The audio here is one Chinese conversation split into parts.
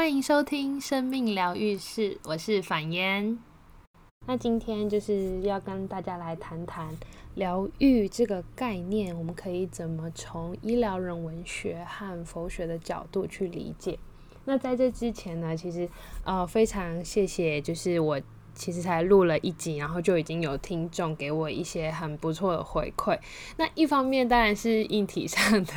欢迎收听生命疗愈室，我是反烟。那今天就是要跟大家来谈谈疗愈这个概念，我们可以怎么从医疗人文学和佛学的角度去理解？那在这之前呢，其实呃非常谢谢，就是我。其实才录了一集，然后就已经有听众给我一些很不错的回馈。那一方面当然是硬体上的，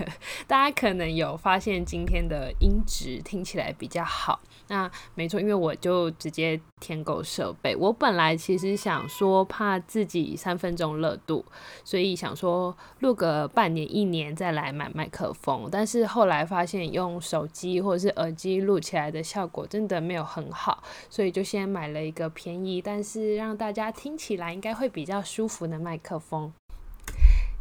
大家可能有发现今天的音质听起来比较好。那没错，因为我就直接添购设备。我本来其实想说，怕自己三分钟热度，所以想说录个半年、一年再来买麦克风。但是后来发现用手机或者是耳机录起来的效果真的没有很好，所以就先买了一个便宜，但是让大家听起来应该会比较舒服的麦克风。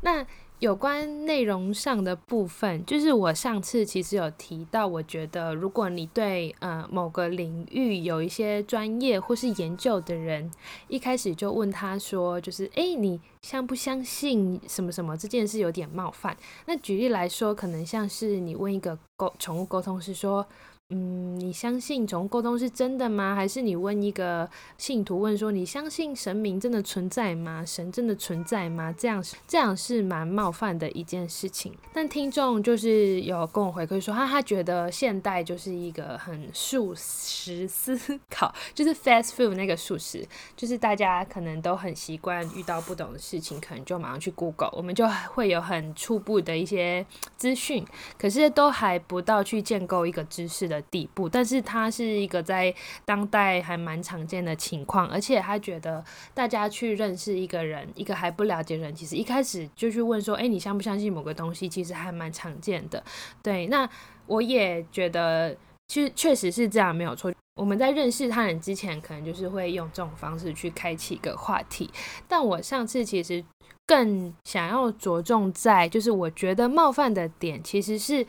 那。有关内容上的部分，就是我上次其实有提到，我觉得如果你对呃某个领域有一些专业或是研究的人，一开始就问他说，就是诶，你相不相信什么什么这件事有点冒犯。那举例来说，可能像是你问一个沟宠物沟通师说。嗯，你相信宠物沟通是真的吗？还是你问一个信徒问说，你相信神明真的存在吗？神真的存在吗？这样这样是蛮冒犯的一件事情。但听众就是有跟我回馈说，他他觉得现代就是一个很素食思考，就是 fast food 那个素食，就是大家可能都很习惯遇到不懂的事情，可能就马上去 Google，我们就会有很初步的一些资讯，可是都还不到去建构一个知识的。底部，但是他是一个在当代还蛮常见的情况，而且他觉得大家去认识一个人，一个还不了解人，其实一开始就去问说，哎，你相不相信某个东西，其实还蛮常见的。对，那我也觉得，其实确实是这样，没有错。我们在认识他人之前，可能就是会用这种方式去开启一个话题。但我上次其实更想要着重在，就是我觉得冒犯的点，其实是。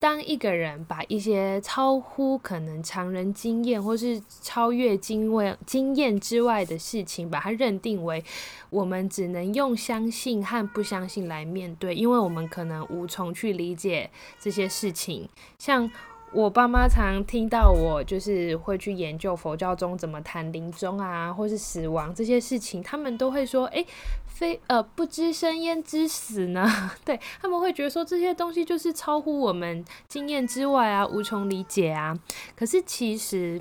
当一个人把一些超乎可能常人经验，或是超越经验经验之外的事情，把它认定为我们只能用相信和不相信来面对，因为我们可能无从去理解这些事情。像我爸妈常听到我就是会去研究佛教中怎么谈临终啊，或是死亡这些事情，他们都会说：“诶。非呃不知生焉知死呢？对他们会觉得说这些东西就是超乎我们经验之外啊，无从理解啊。可是其实，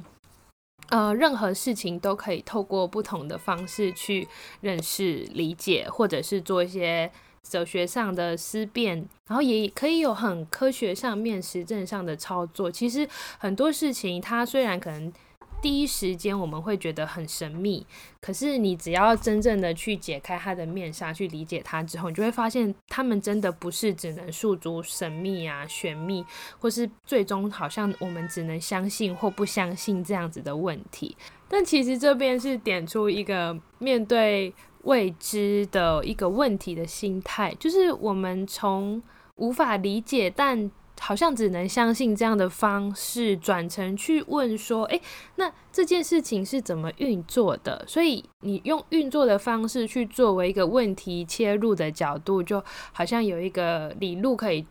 呃，任何事情都可以透过不同的方式去认识、理解，或者是做一些哲学上的思辨，然后也可以有很科学上面、实证上的操作。其实很多事情，它虽然可能。第一时间我们会觉得很神秘，可是你只要真正的去解开它的面纱，去理解它之后，你就会发现，他们真的不是只能诉诸神秘啊、玄秘，或是最终好像我们只能相信或不相信这样子的问题。但其实这边是点出一个面对未知的一个问题的心态，就是我们从无法理解，但好像只能相信这样的方式，转成去问说：“诶，那这件事情是怎么运作的？”所以你用运作的方式去作为一个问题切入的角度，就好像有一个理路可以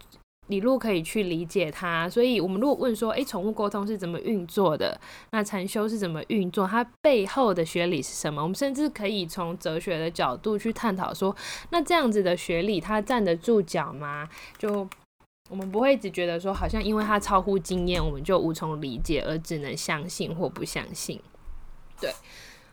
理路可以去理解它。所以我们如果问说：“诶，宠物沟通是怎么运作的？那禅修是怎么运作？它背后的学理是什么？”我们甚至可以从哲学的角度去探讨说：“那这样子的学理，它站得住脚吗？”就我们不会只觉得说，好像因为它超乎经验，我们就无从理解，而只能相信或不相信。对，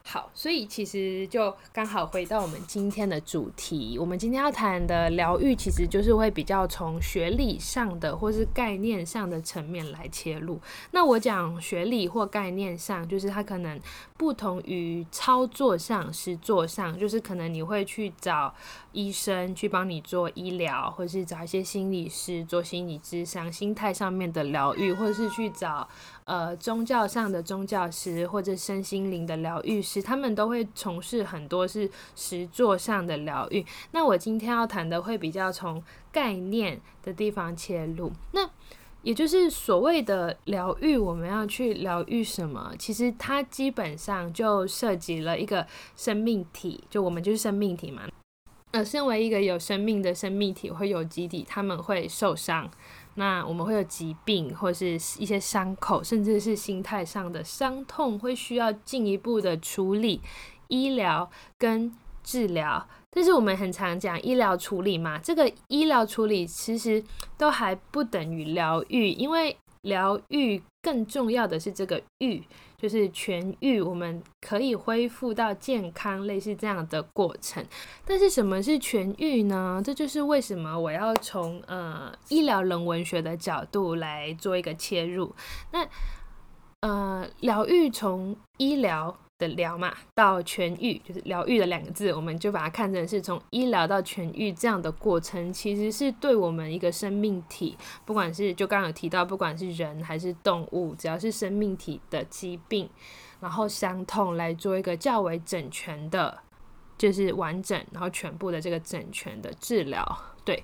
好，所以其实就刚好回到我们今天的主题。我们今天要谈的疗愈，其实就是会比较从学理上的或是概念上的层面来切入。那我讲学理或概念上，就是它可能不同于操作上、实作上，就是可能你会去找。医生去帮你做医疗，或是找一些心理师做心理智商、心态上面的疗愈，或是去找呃宗教上的宗教师或者身心灵的疗愈师，他们都会从事很多是实作上的疗愈。那我今天要谈的会比较从概念的地方切入，那也就是所谓的疗愈，我们要去疗愈什么？其实它基本上就涉及了一个生命体，就我们就是生命体嘛。呃，身为一个有生命的生命体或有机体，他们会受伤，那我们会有疾病，或是一些伤口，甚至是心态上的伤痛，会需要进一步的处理、医疗跟治疗。但是我们很常讲医疗处理嘛，这个医疗处理其实都还不等于疗愈，因为疗愈更重要的是这个愈。就是痊愈，我们可以恢复到健康，类似这样的过程。但是什么是痊愈呢？这就是为什么我要从呃医疗人文学的角度来做一个切入。那呃疗愈从医疗。的疗嘛，到痊愈就是疗愈的两个字，我们就把它看成是从医疗到痊愈这样的过程，其实是对我们一个生命体，不管是就刚刚有提到，不管是人还是动物，只要是生命体的疾病，然后伤痛来做一个较为整全的，就是完整，然后全部的这个整全的治疗，对。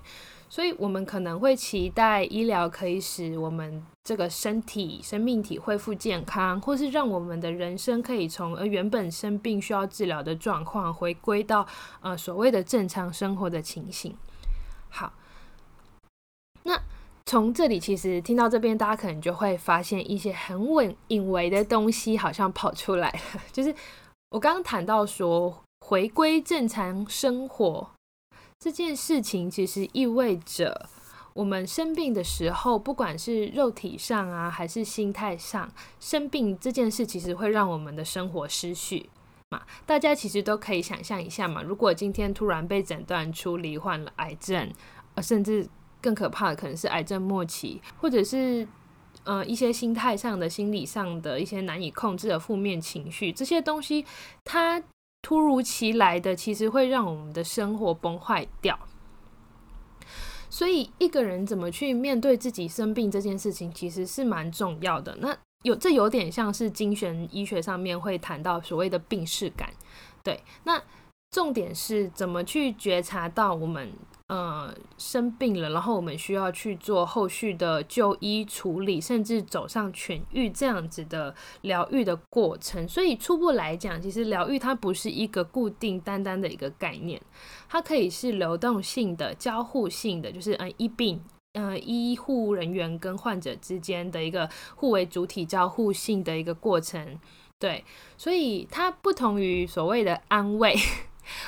所以，我们可能会期待医疗可以使我们这个身体、生命体恢复健康，或是让我们的人生可以从呃原本生病需要治疗的状况，回归到呃所谓的正常生活的情形。好，那从这里其实听到这边，大家可能就会发现一些很稳隐微的东西好像跑出来了，就是我刚刚谈到说回归正常生活。这件事情其实意味着，我们生病的时候，不管是肉体上啊，还是心态上，生病这件事其实会让我们的生活失序嘛。大家其实都可以想象一下嘛，如果今天突然被诊断出罹患了癌症，呃，甚至更可怕的可能是癌症末期，或者是呃一些心态上的、心理上的一些难以控制的负面情绪，这些东西它。突如其来的，其实会让我们的生活崩坏掉。所以，一个人怎么去面对自己生病这件事情，其实是蛮重要的。那有这有点像是精神医学上面会谈到所谓的病视感，对。那重点是怎么去觉察到我们。呃，生病了，然后我们需要去做后续的就医处理，甚至走上痊愈这样子的疗愈的过程。所以初步来讲，其实疗愈它不是一个固定单单的一个概念，它可以是流动性的、交互性的，就是呃医病呃医护人员跟患者之间的一个互为主体交互性的一个过程。对，所以它不同于所谓的安慰。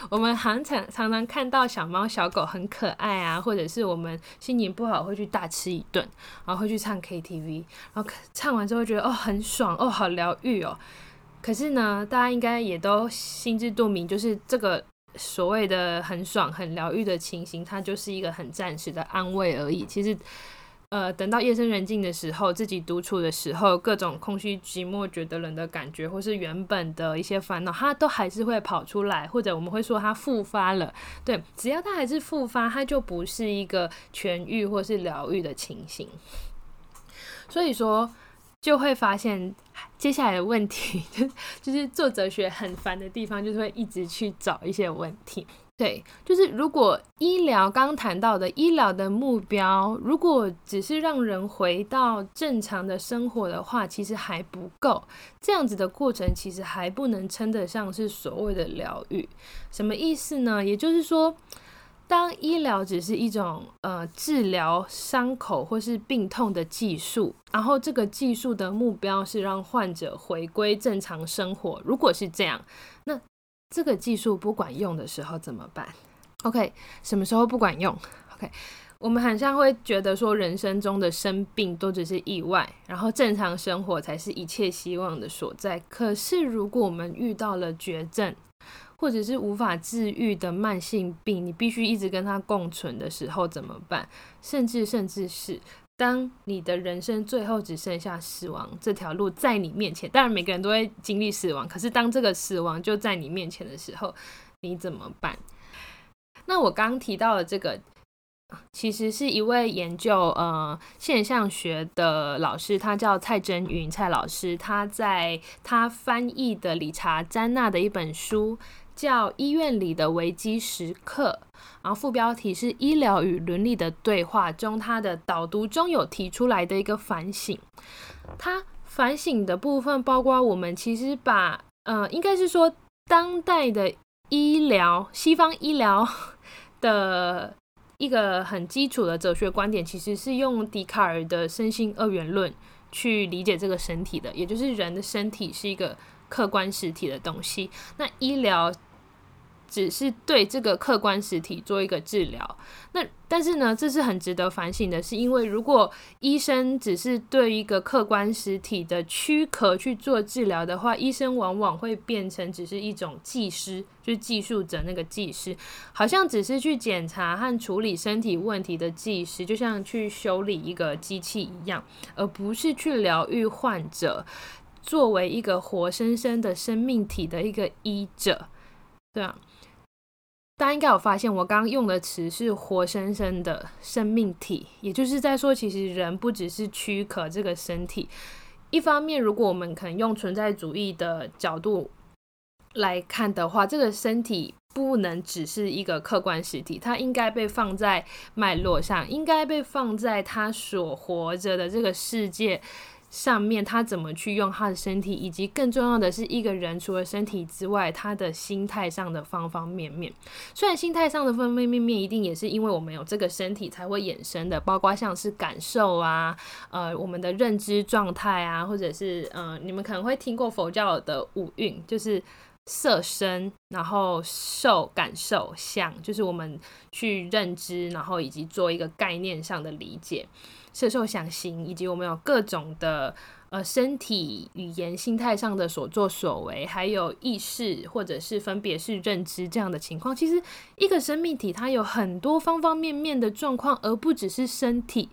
我们常常常常看到小猫小狗很可爱啊，或者是我们心情不好会去大吃一顿，然后会去唱 KTV，然后唱完之后觉得哦很爽哦好疗愈哦。可是呢，大家应该也都心知肚明，就是这个所谓的很爽很疗愈的情形，它就是一个很暂时的安慰而已。其实。呃，等到夜深人静的时候，自己独处的时候，各种空虚、寂寞、觉得冷的感觉，或是原本的一些烦恼，它都还是会跑出来，或者我们会说它复发了。对，只要它还是复发，它就不是一个痊愈或是疗愈的情形。所以说，就会发现接下来的问题，就是做哲学很烦的地方，就是会一直去找一些问题。对，就是如果医疗刚谈到的医疗的目标，如果只是让人回到正常的生活的话，其实还不够。这样子的过程其实还不能称得上是所谓的疗愈。什么意思呢？也就是说，当医疗只是一种呃治疗伤口或是病痛的技术，然后这个技术的目标是让患者回归正常生活。如果是这样，那这个技术不管用的时候怎么办？OK，什么时候不管用？OK，我们好像会觉得说，人生中的生病都只是意外，然后正常生活才是一切希望的所在。可是，如果我们遇到了绝症，或者是无法治愈的慢性病，你必须一直跟它共存的时候怎么办？甚至，甚至是。当你的人生最后只剩下死亡这条路在你面前，当然每个人都会经历死亡，可是当这个死亡就在你面前的时候，你怎么办？那我刚提到的这个，其实是一位研究呃现象学的老师，他叫蔡真云蔡老师，他在他翻译的理查詹娜的一本书。叫《医院里的危机时刻》，然后副标题是“医疗与伦理的对话”中，他的导读中有提出来的一个反省。他反省的部分包括，我们其实把呃，应该是说当代的医疗，西方医疗的一个很基础的哲学观点，其实是用笛卡尔的身心二元论去理解这个身体的，也就是人的身体是一个客观实体的东西。那医疗。只是对这个客观实体做一个治疗，那但是呢，这是很值得反省的，是因为如果医生只是对一个客观实体的躯壳去做治疗的话，医生往往会变成只是一种技师，就是技术者那个技师，好像只是去检查和处理身体问题的技师，就像去修理一个机器一样，而不是去疗愈患者，作为一个活生生的生命体的一个医者，对啊。大家应该有发现，我刚刚用的词是活生生的生命体，也就是在说，其实人不只是躯壳这个身体。一方面，如果我们可能用存在主义的角度来看的话，这个身体不能只是一个客观实体，它应该被放在脉络上，应该被放在它所活着的这个世界。上面他怎么去用他的身体，以及更重要的是，一个人除了身体之外，他的心态上的方方面面。虽然心态上的方方面面一定也是因为我们有这个身体才会衍生的，包括像是感受啊，呃，我们的认知状态啊，或者是嗯，你们可能会听过佛教的五蕴，就是色身，然后受感受像，就是我们去认知，然后以及做一个概念上的理解。色受想行，以及我们有各种的呃身体语言、心态上的所作所为，还有意识或者是分别是认知这样的情况。其实一个生命体它有很多方方面面的状况，而不只是身体。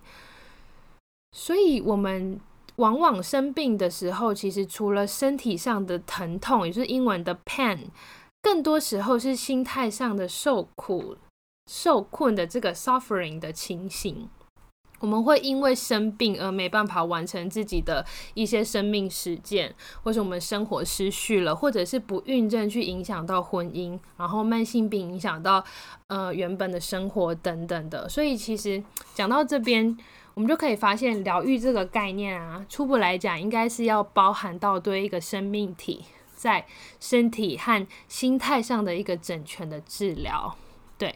所以，我们往往生病的时候，其实除了身体上的疼痛，也就是英文的 pain，更多时候是心态上的受苦、受困的这个 suffering 的情形。我们会因为生病而没办法完成自己的一些生命实践，或是我们生活失序了，或者是不孕症去影响到婚姻，然后慢性病影响到呃原本的生活等等的。所以其实讲到这边，我们就可以发现疗愈这个概念啊，初步来讲应该是要包含到对一个生命体在身体和心态上的一个整全的治疗，对。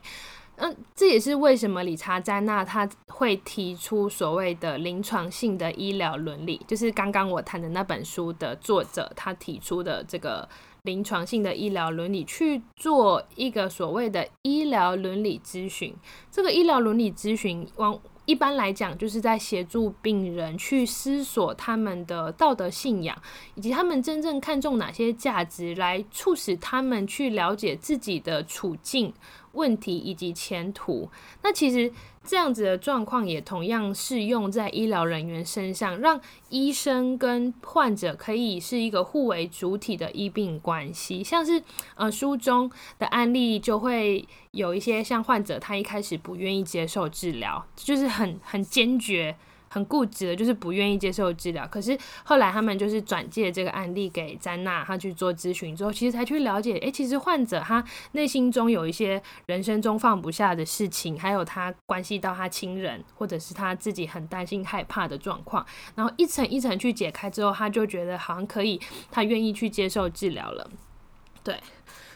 嗯，这也是为什么理查·詹纳他会提出所谓的临床性的医疗伦理，就是刚刚我谈的那本书的作者他提出的这个临床性的医疗伦理，去做一个所谓的医疗伦理咨询。这个医疗伦理咨询往一般来讲，就是在协助病人去思索他们的道德信仰，以及他们真正看重哪些价值，来促使他们去了解自己的处境。问题以及前途，那其实这样子的状况也同样适用在医疗人员身上，让医生跟患者可以是一个互为主体的医病关系。像是呃书中的案例，就会有一些像患者他一开始不愿意接受治疗，就是很很坚决。很固执的，就是不愿意接受治疗。可是后来他们就是转介这个案例给詹娜，他去做咨询之后，其实才去了解，诶，其实患者他内心中有一些人生中放不下的事情，还有他关系到他亲人，或者是他自己很担心害怕的状况。然后一层一层去解开之后，他就觉得好像可以，他愿意去接受治疗了。对。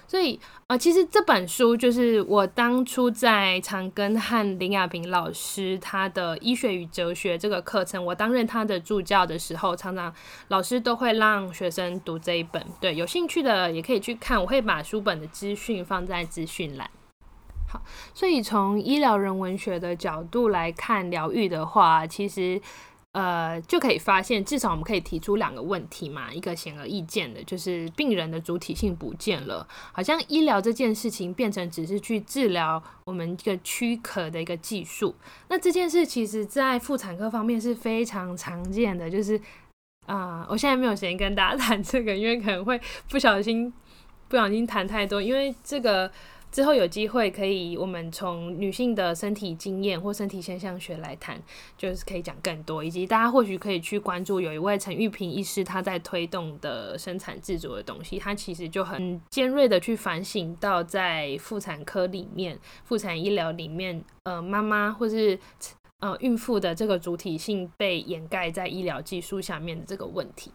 所以，呃，其实这本书就是我当初在长庚和林亚平老师他的医学与哲学这个课程，我担任他的助教的时候，常常老师都会让学生读这一本。对，有兴趣的也可以去看，我会把书本的资讯放在资讯栏。好，所以从医疗人文学的角度来看疗愈的话，其实。呃，就可以发现，至少我们可以提出两个问题嘛。一个显而易见的，就是病人的主体性不见了，好像医疗这件事情变成只是去治疗我们这个躯壳的一个技术。那这件事其实，在妇产科方面是非常常见的，就是啊，我现在没有时间跟大家谈这个，因为可能会不小心不小心谈太多，因为这个。之后有机会可以，我们从女性的身体经验或身体现象学来谈，就是可以讲更多，以及大家或许可以去关注有一位陈玉平医师他在推动的生产自主的东西，他其实就很尖锐的去反省到在妇产科里面、妇产医疗里面，呃，妈妈或是呃孕妇的这个主体性被掩盖在医疗技术下面的这个问题。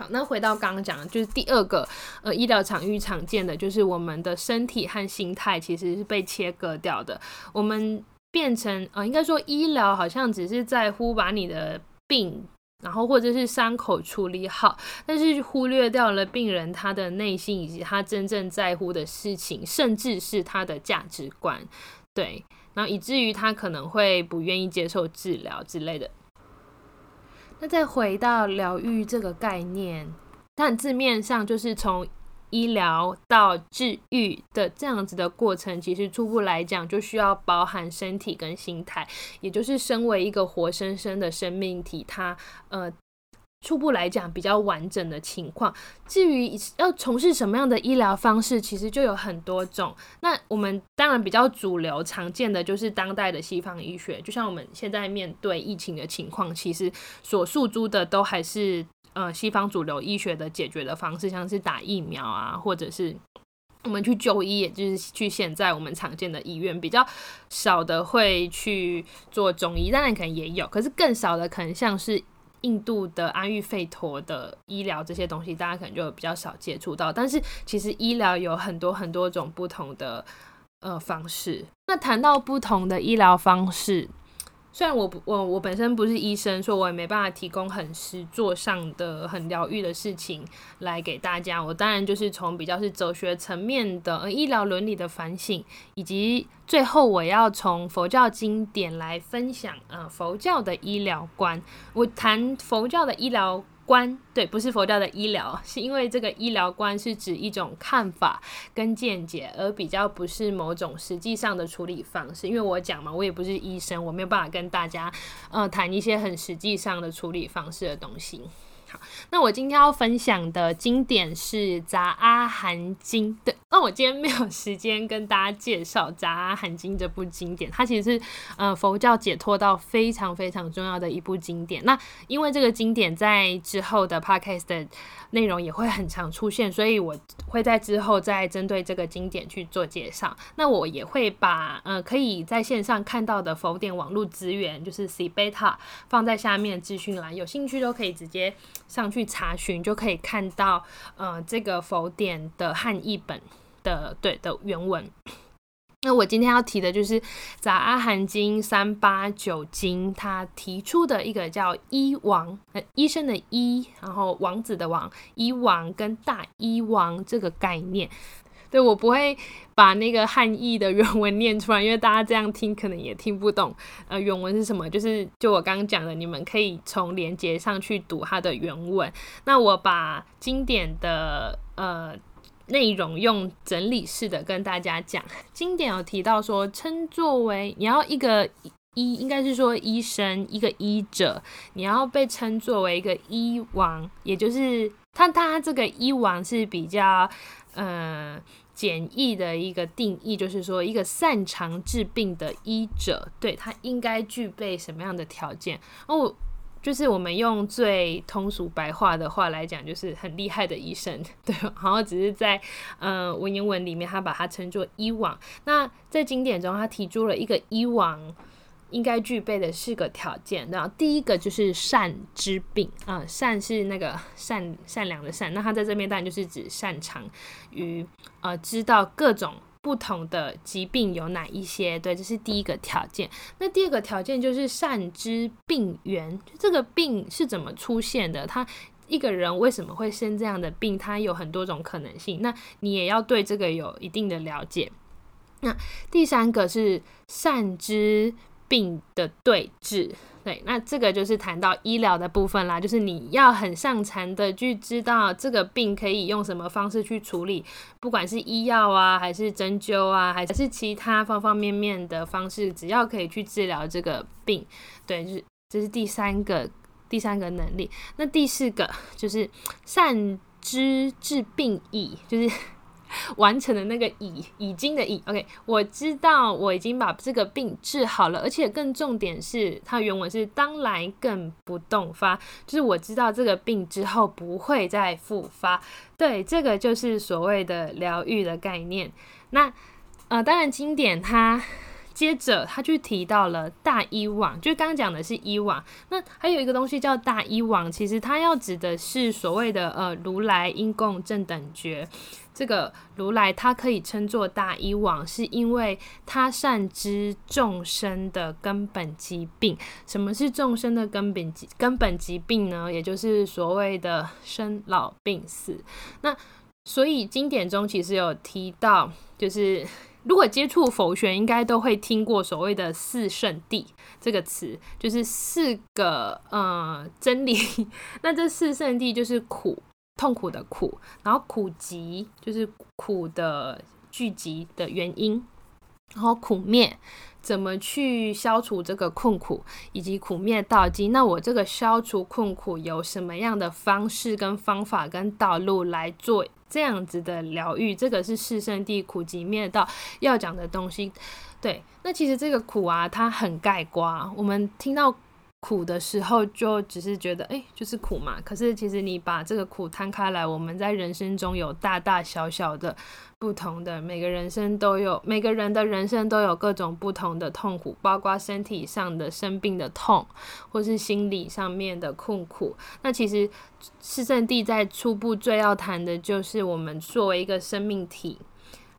好，那回到刚刚讲的，就是第二个，呃，医疗场域常见的就是我们的身体和心态其实是被切割掉的。我们变成，呃，应该说医疗好像只是在乎把你的病，然后或者是伤口处理好，但是忽略掉了病人他的内心以及他真正在乎的事情，甚至是他的价值观，对，然后以至于他可能会不愿意接受治疗之类的。那再回到疗愈这个概念，但字面上就是从医疗到治愈的这样子的过程，其实初步来讲就需要包含身体跟心态，也就是身为一个活生生的生命体，它呃。初步来讲，比较完整的情况。至于要从事什么样的医疗方式，其实就有很多种。那我们当然比较主流、常见的就是当代的西方医学。就像我们现在面对疫情的情况，其实所诉诸的都还是呃西方主流医学的解决的方式，像是打疫苗啊，或者是我们去就医，也就是去现在我们常见的医院，比较少的会去做中医，当然可能也有，可是更少的可能像是。印度的安育费陀的医疗这些东西，大家可能就比较少接触到。但是其实医疗有很多很多种不同的呃方式。那谈到不同的医疗方式。虽然我不我我本身不是医生，所以我也没办法提供很实作上的很疗愈的事情来给大家。我当然就是从比较是哲学层面的医疗伦理的反省，以及最后我要从佛教经典来分享呃佛教的医疗观。我谈佛教的医疗。观对，不是佛教的医疗，是因为这个医疗观是指一种看法跟见解，而比较不是某种实际上的处理方式。因为我讲嘛，我也不是医生，我没有办法跟大家呃谈一些很实际上的处理方式的东西。好，那我今天要分享的经典是《杂阿含经》。对，那我今天没有时间跟大家介绍《杂阿含经》这部经典，它其实是呃佛教解脱到非常非常重要的一部经典。那因为这个经典在之后的 podcast 的内容也会很常出现，所以我会在之后再针对这个经典去做介绍。那我也会把呃可以在线上看到的佛典网络资源，就是 C Beta 放在下面资讯栏，有兴趣都可以直接。上去查询就可以看到，呃，这个佛典的汉译本的对的原文。那我今天要提的就是《杂阿含经》三八九经，它提出的一个叫“医王”呃，医生的医，然后王子的王，医王跟大医王这个概念。对我不会把那个汉译的原文念出来，因为大家这样听可能也听不懂。呃，原文是什么？就是就我刚刚讲的，你们可以从连接上去读它的原文。那我把经典的呃内容用整理式的跟大家讲。经典有提到说，称作为你要一个医，应该是说医生一个医者，你要被称作为一个医王，也就是他他这个医王是比较。呃，简易的一个定义就是说，一个擅长治病的医者，对他应该具备什么样的条件？哦，就是我们用最通俗白话的话来讲，就是很厉害的医生，对。然后只是在呃文言文里面，他把它称作医王。那在经典中，他提出了一个医王。应该具备的四个条件，然后第一个就是善知病啊，善是那个善善良的善，那他在这边当然就是指擅长于呃知道各种不同的疾病有哪一些，对，这是第一个条件。那第二个条件就是善知病源，这个病是怎么出现的？他一个人为什么会生这样的病？他有很多种可能性，那你也要对这个有一定的了解。那第三个是善知。病的对治，对，那这个就是谈到医疗的部分啦，就是你要很擅长的去知道这个病可以用什么方式去处理，不管是医药啊，还是针灸啊，还是其他方方面面的方式，只要可以去治疗这个病，对，就是这是第三个第三个能力。那第四个就是善知治病矣，就是。完成的那个已已经的已，OK，我知道我已经把这个病治好了，而且更重点是，它原文是当来更不动发，就是我知道这个病之后不会再复发。对，这个就是所谓的疗愈的概念。那呃，当然经典它。接着他就提到了大医网，就刚刚讲的是医网，那还有一个东西叫大医网，其实它要指的是所谓的呃如来因供正等觉。这个如来他可以称作大医王，是因为他善知众生的根本疾病。什么是众生的根本疾根本疾病呢？也就是所谓的生老病死。那所以经典中其实有提到，就是如果接触佛学，应该都会听过所谓的四圣谛这个词，就是四个呃真理。那这四圣谛就是苦。痛苦的苦，然后苦集就是苦的聚集的原因，然后苦灭怎么去消除这个困苦，以及苦灭道基。那我这个消除困苦有什么样的方式、跟方法、跟道路来做这样子的疗愈？这个是四圣地苦集灭道要讲的东西。对，那其实这个苦啊，它很盖瓜。我们听到。苦的时候就只是觉得，哎，就是苦嘛。可是其实你把这个苦摊开来，我们在人生中有大大小小的不同的，每个人生都有，每个人的人生都有各种不同的痛苦，包括身体上的生病的痛，或是心理上面的困苦。那其实四圣地在初步最要谈的就是我们作为一个生命体，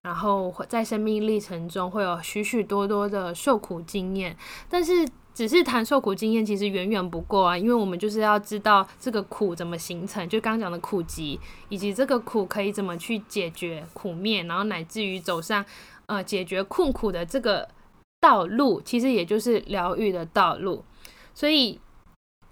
然后在生命历程中会有许许多多的受苦经验，但是。只是谈受苦经验，其实远远不够啊！因为我们就是要知道这个苦怎么形成，就刚刚讲的苦集，以及这个苦可以怎么去解决苦灭，然后乃至于走上呃解决困苦的这个道路，其实也就是疗愈的道路。所以，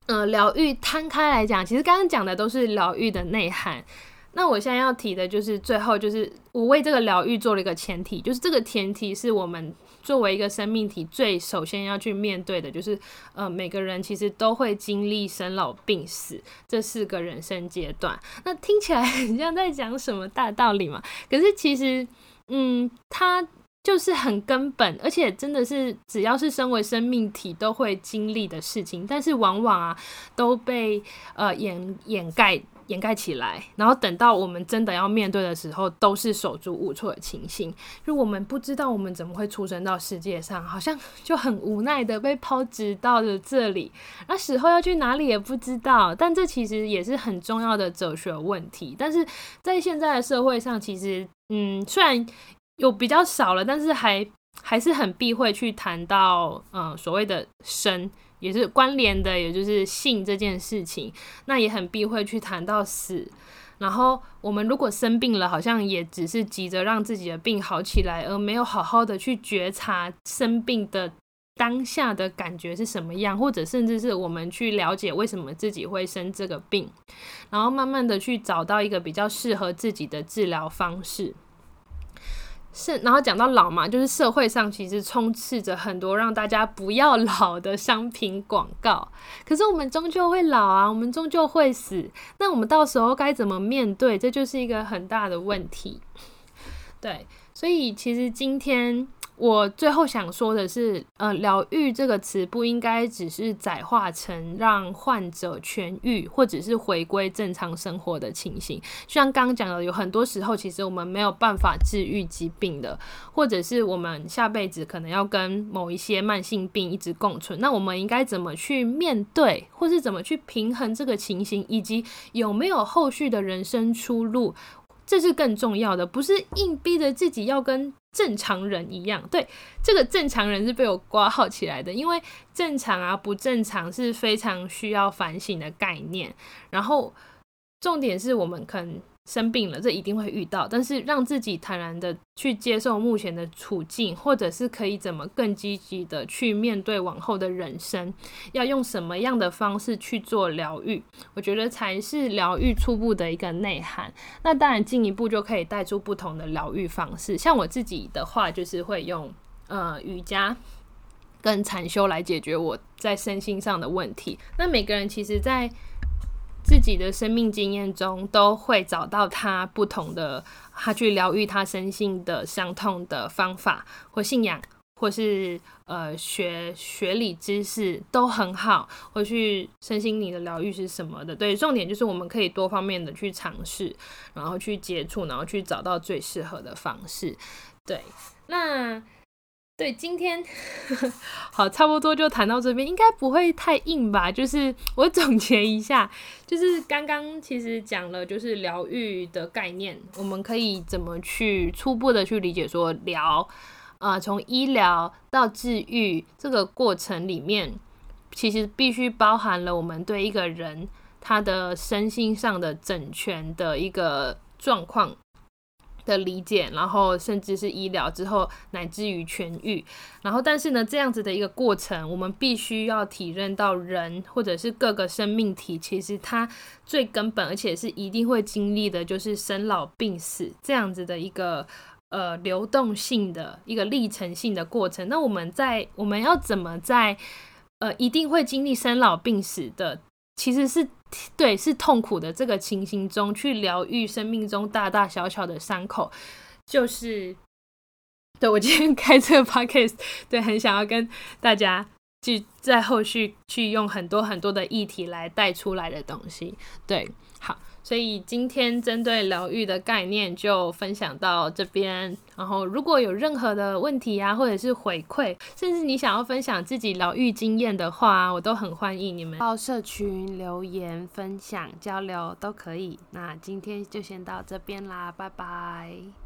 呃，疗愈摊开来讲，其实刚刚讲的都是疗愈的内涵。那我现在要提的就是最后，就是我为这个疗愈做了一个前提，就是这个前提是我们。作为一个生命体，最首先要去面对的就是，呃，每个人其实都会经历生老病死这四个人生阶段。那听起来很像在讲什么大道理嘛？可是其实，嗯，它就是很根本，而且真的是只要是身为生命体都会经历的事情，但是往往啊都被呃掩掩盖。掩盖起来，然后等到我们真的要面对的时候，都是手足无措的情形。就我们不知道我们怎么会出生到世界上，好像就很无奈的被抛掷到了这里，那死后要去哪里也不知道。但这其实也是很重要的哲学问题。但是在现在的社会上，其实嗯，虽然有比较少了，但是还还是很避讳去谈到嗯所谓的生。也是关联的，也就是性这件事情，那也很避讳去谈到死。然后我们如果生病了，好像也只是急着让自己的病好起来，而没有好好的去觉察生病的当下的感觉是什么样，或者甚至是我们去了解为什么自己会生这个病，然后慢慢的去找到一个比较适合自己的治疗方式。是，然后讲到老嘛，就是社会上其实充斥着很多让大家不要老的商品广告。可是我们终究会老啊，我们终究会死。那我们到时候该怎么面对？这就是一个很大的问题。对，所以其实今天。我最后想说的是，呃，疗愈这个词不应该只是窄化成让患者痊愈或者是回归正常生活的情形。像刚刚讲的，有很多时候其实我们没有办法治愈疾病的，或者是我们下辈子可能要跟某一些慢性病一直共存。那我们应该怎么去面对，或是怎么去平衡这个情形，以及有没有后续的人生出路？这是更重要的，不是硬逼着自己要跟正常人一样。对，这个正常人是被我挂号起来的，因为正常啊不正常是非常需要反省的概念。然后重点是我们可能。生病了，这一定会遇到。但是让自己坦然的去接受目前的处境，或者是可以怎么更积极的去面对往后的人生，要用什么样的方式去做疗愈，我觉得才是疗愈初步的一个内涵。那当然进一步就可以带出不同的疗愈方式。像我自己的话，就是会用呃瑜伽跟禅修来解决我在身心上的问题。那每个人其实，在自己的生命经验中，都会找到他不同的，他去疗愈他身心的伤痛的方法，或信仰，或是呃学学理知识都很好，或去身心灵的疗愈是什么的。对，重点就是我们可以多方面的去尝试，然后去接触，然后去找到最适合的方式。对，那对，今天好，差不多就谈到这边，应该不会太硬吧？就是我总结一下，就是刚刚其实讲了，就是疗愈的概念，我们可以怎么去初步的去理解说疗，呃，从医疗到治愈这个过程里面，其实必须包含了我们对一个人他的身心上的整全的一个状况。的理解，然后甚至是医疗之后，乃至于痊愈，然后但是呢，这样子的一个过程，我们必须要体认到人或者是各个生命体，其实它最根本，而且是一定会经历的，就是生老病死这样子的一个呃流动性的一个历程性的过程。那我们在我们要怎么在呃一定会经历生老病死的？其实是对，是痛苦的这个情形中去疗愈生命中大大小小的伤口，就是对我今天开这个 podcast，对，很想要跟大家去在后续去用很多很多的议题来带出来的东西，对，所以今天针对疗愈的概念就分享到这边。然后如果有任何的问题啊，或者是回馈，甚至你想要分享自己疗愈经验的话，我都很欢迎你们到社群留言分享交流都可以。那今天就先到这边啦，拜拜。